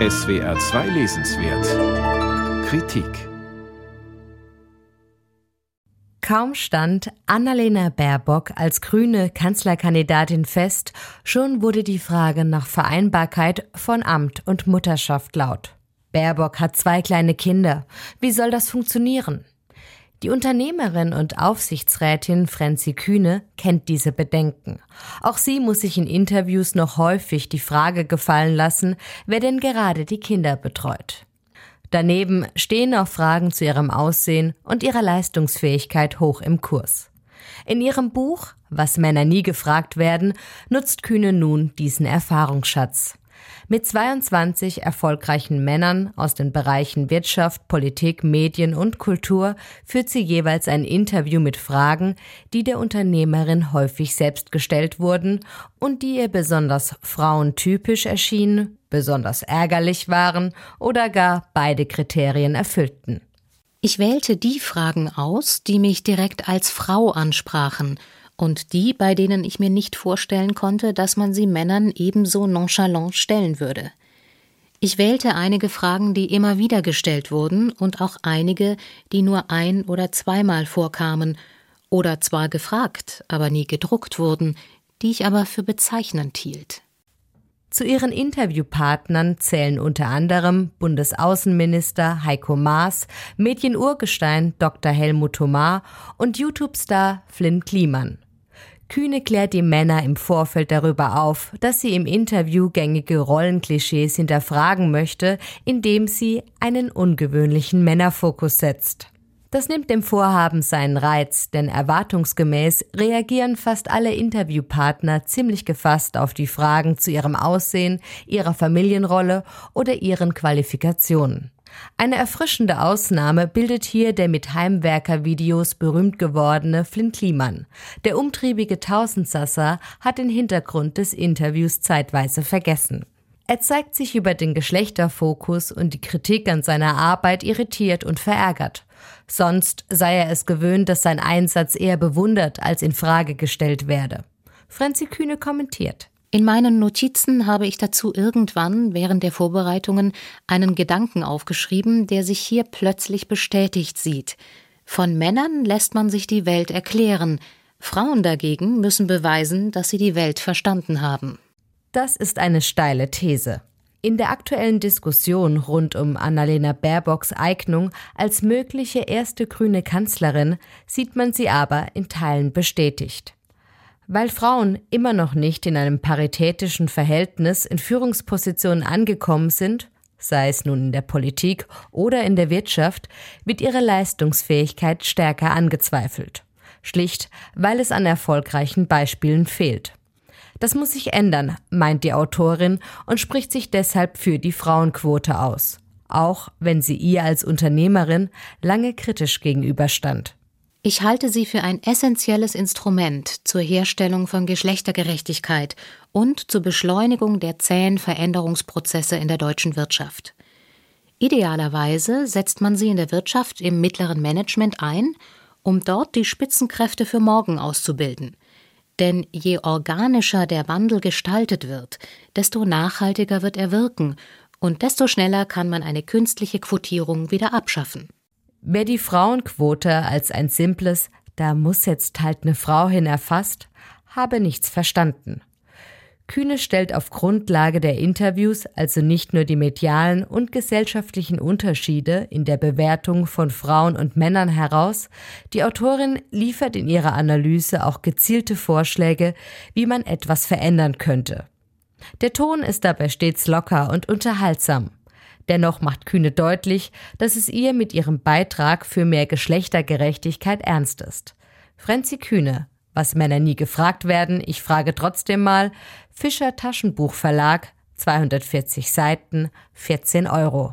SWR 2 Lesenswert Kritik Kaum stand Annalena Baerbock als grüne Kanzlerkandidatin fest, schon wurde die Frage nach Vereinbarkeit von Amt und Mutterschaft laut. Baerbock hat zwei kleine Kinder. Wie soll das funktionieren? Die Unternehmerin und Aufsichtsrätin Franzi Kühne kennt diese Bedenken. Auch sie muss sich in Interviews noch häufig die Frage gefallen lassen, wer denn gerade die Kinder betreut. Daneben stehen auch Fragen zu ihrem Aussehen und ihrer Leistungsfähigkeit hoch im Kurs. In ihrem Buch Was Männer nie gefragt werden, nutzt Kühne nun diesen Erfahrungsschatz. Mit 22 erfolgreichen Männern aus den Bereichen Wirtschaft, Politik, Medien und Kultur führt sie jeweils ein Interview mit Fragen, die der Unternehmerin häufig selbst gestellt wurden und die ihr besonders frauentypisch erschienen, besonders ärgerlich waren oder gar beide Kriterien erfüllten. Ich wählte die Fragen aus, die mich direkt als Frau ansprachen und die, bei denen ich mir nicht vorstellen konnte, dass man sie Männern ebenso nonchalant stellen würde. Ich wählte einige Fragen, die immer wieder gestellt wurden, und auch einige, die nur ein oder zweimal vorkamen, oder zwar gefragt, aber nie gedruckt wurden, die ich aber für bezeichnend hielt. Zu ihren Interviewpartnern zählen unter anderem Bundesaußenminister Heiko Maas, Medienurgestein Dr. Helmut Thomar und YouTube-Star Flynn Kliman. Kühne klärt die Männer im Vorfeld darüber auf, dass sie im Interview gängige Rollenklischees hinterfragen möchte, indem sie einen ungewöhnlichen Männerfokus setzt. Das nimmt dem Vorhaben seinen Reiz, denn erwartungsgemäß reagieren fast alle Interviewpartner ziemlich gefasst auf die Fragen zu ihrem Aussehen, ihrer Familienrolle oder ihren Qualifikationen. Eine erfrischende Ausnahme bildet hier der mit Heimwerker-Videos berühmt gewordene Flynn Kliman. Der umtriebige Tausendsasser hat den Hintergrund des Interviews zeitweise vergessen. Er zeigt sich über den Geschlechterfokus und die Kritik an seiner Arbeit irritiert und verärgert. Sonst sei er es gewöhnt, dass sein Einsatz eher bewundert als in Frage gestellt werde. Franzi Kühne kommentiert. In meinen Notizen habe ich dazu irgendwann während der Vorbereitungen einen Gedanken aufgeschrieben, der sich hier plötzlich bestätigt sieht. Von Männern lässt man sich die Welt erklären, Frauen dagegen müssen beweisen, dass sie die Welt verstanden haben. Das ist eine steile These. In der aktuellen Diskussion rund um Annalena Baerbocks Eignung als mögliche erste grüne Kanzlerin sieht man sie aber in Teilen bestätigt. Weil Frauen immer noch nicht in einem paritätischen Verhältnis in Führungspositionen angekommen sind, sei es nun in der Politik oder in der Wirtschaft, wird ihre Leistungsfähigkeit stärker angezweifelt. Schlicht, weil es an erfolgreichen Beispielen fehlt. Das muss sich ändern, meint die Autorin und spricht sich deshalb für die Frauenquote aus, auch wenn sie ihr als Unternehmerin lange kritisch gegenüberstand. Ich halte sie für ein essentielles Instrument zur Herstellung von Geschlechtergerechtigkeit und zur Beschleunigung der zähen Veränderungsprozesse in der deutschen Wirtschaft. Idealerweise setzt man sie in der Wirtschaft im mittleren Management ein, um dort die Spitzenkräfte für morgen auszubilden. Denn je organischer der Wandel gestaltet wird, desto nachhaltiger wird er wirken und desto schneller kann man eine künstliche Quotierung wieder abschaffen. Wer die Frauenquote als ein simples Da muss jetzt halt eine Frau hin erfasst, habe nichts verstanden. Kühne stellt auf Grundlage der Interviews also nicht nur die medialen und gesellschaftlichen Unterschiede in der Bewertung von Frauen und Männern heraus, die Autorin liefert in ihrer Analyse auch gezielte Vorschläge, wie man etwas verändern könnte. Der Ton ist dabei stets locker und unterhaltsam. Dennoch macht Kühne deutlich, dass es ihr mit ihrem Beitrag für mehr Geschlechtergerechtigkeit ernst ist. Frenzi Kühne, was Männer nie gefragt werden, ich frage trotzdem mal, Fischer Taschenbuch Verlag, 240 Seiten, 14 Euro.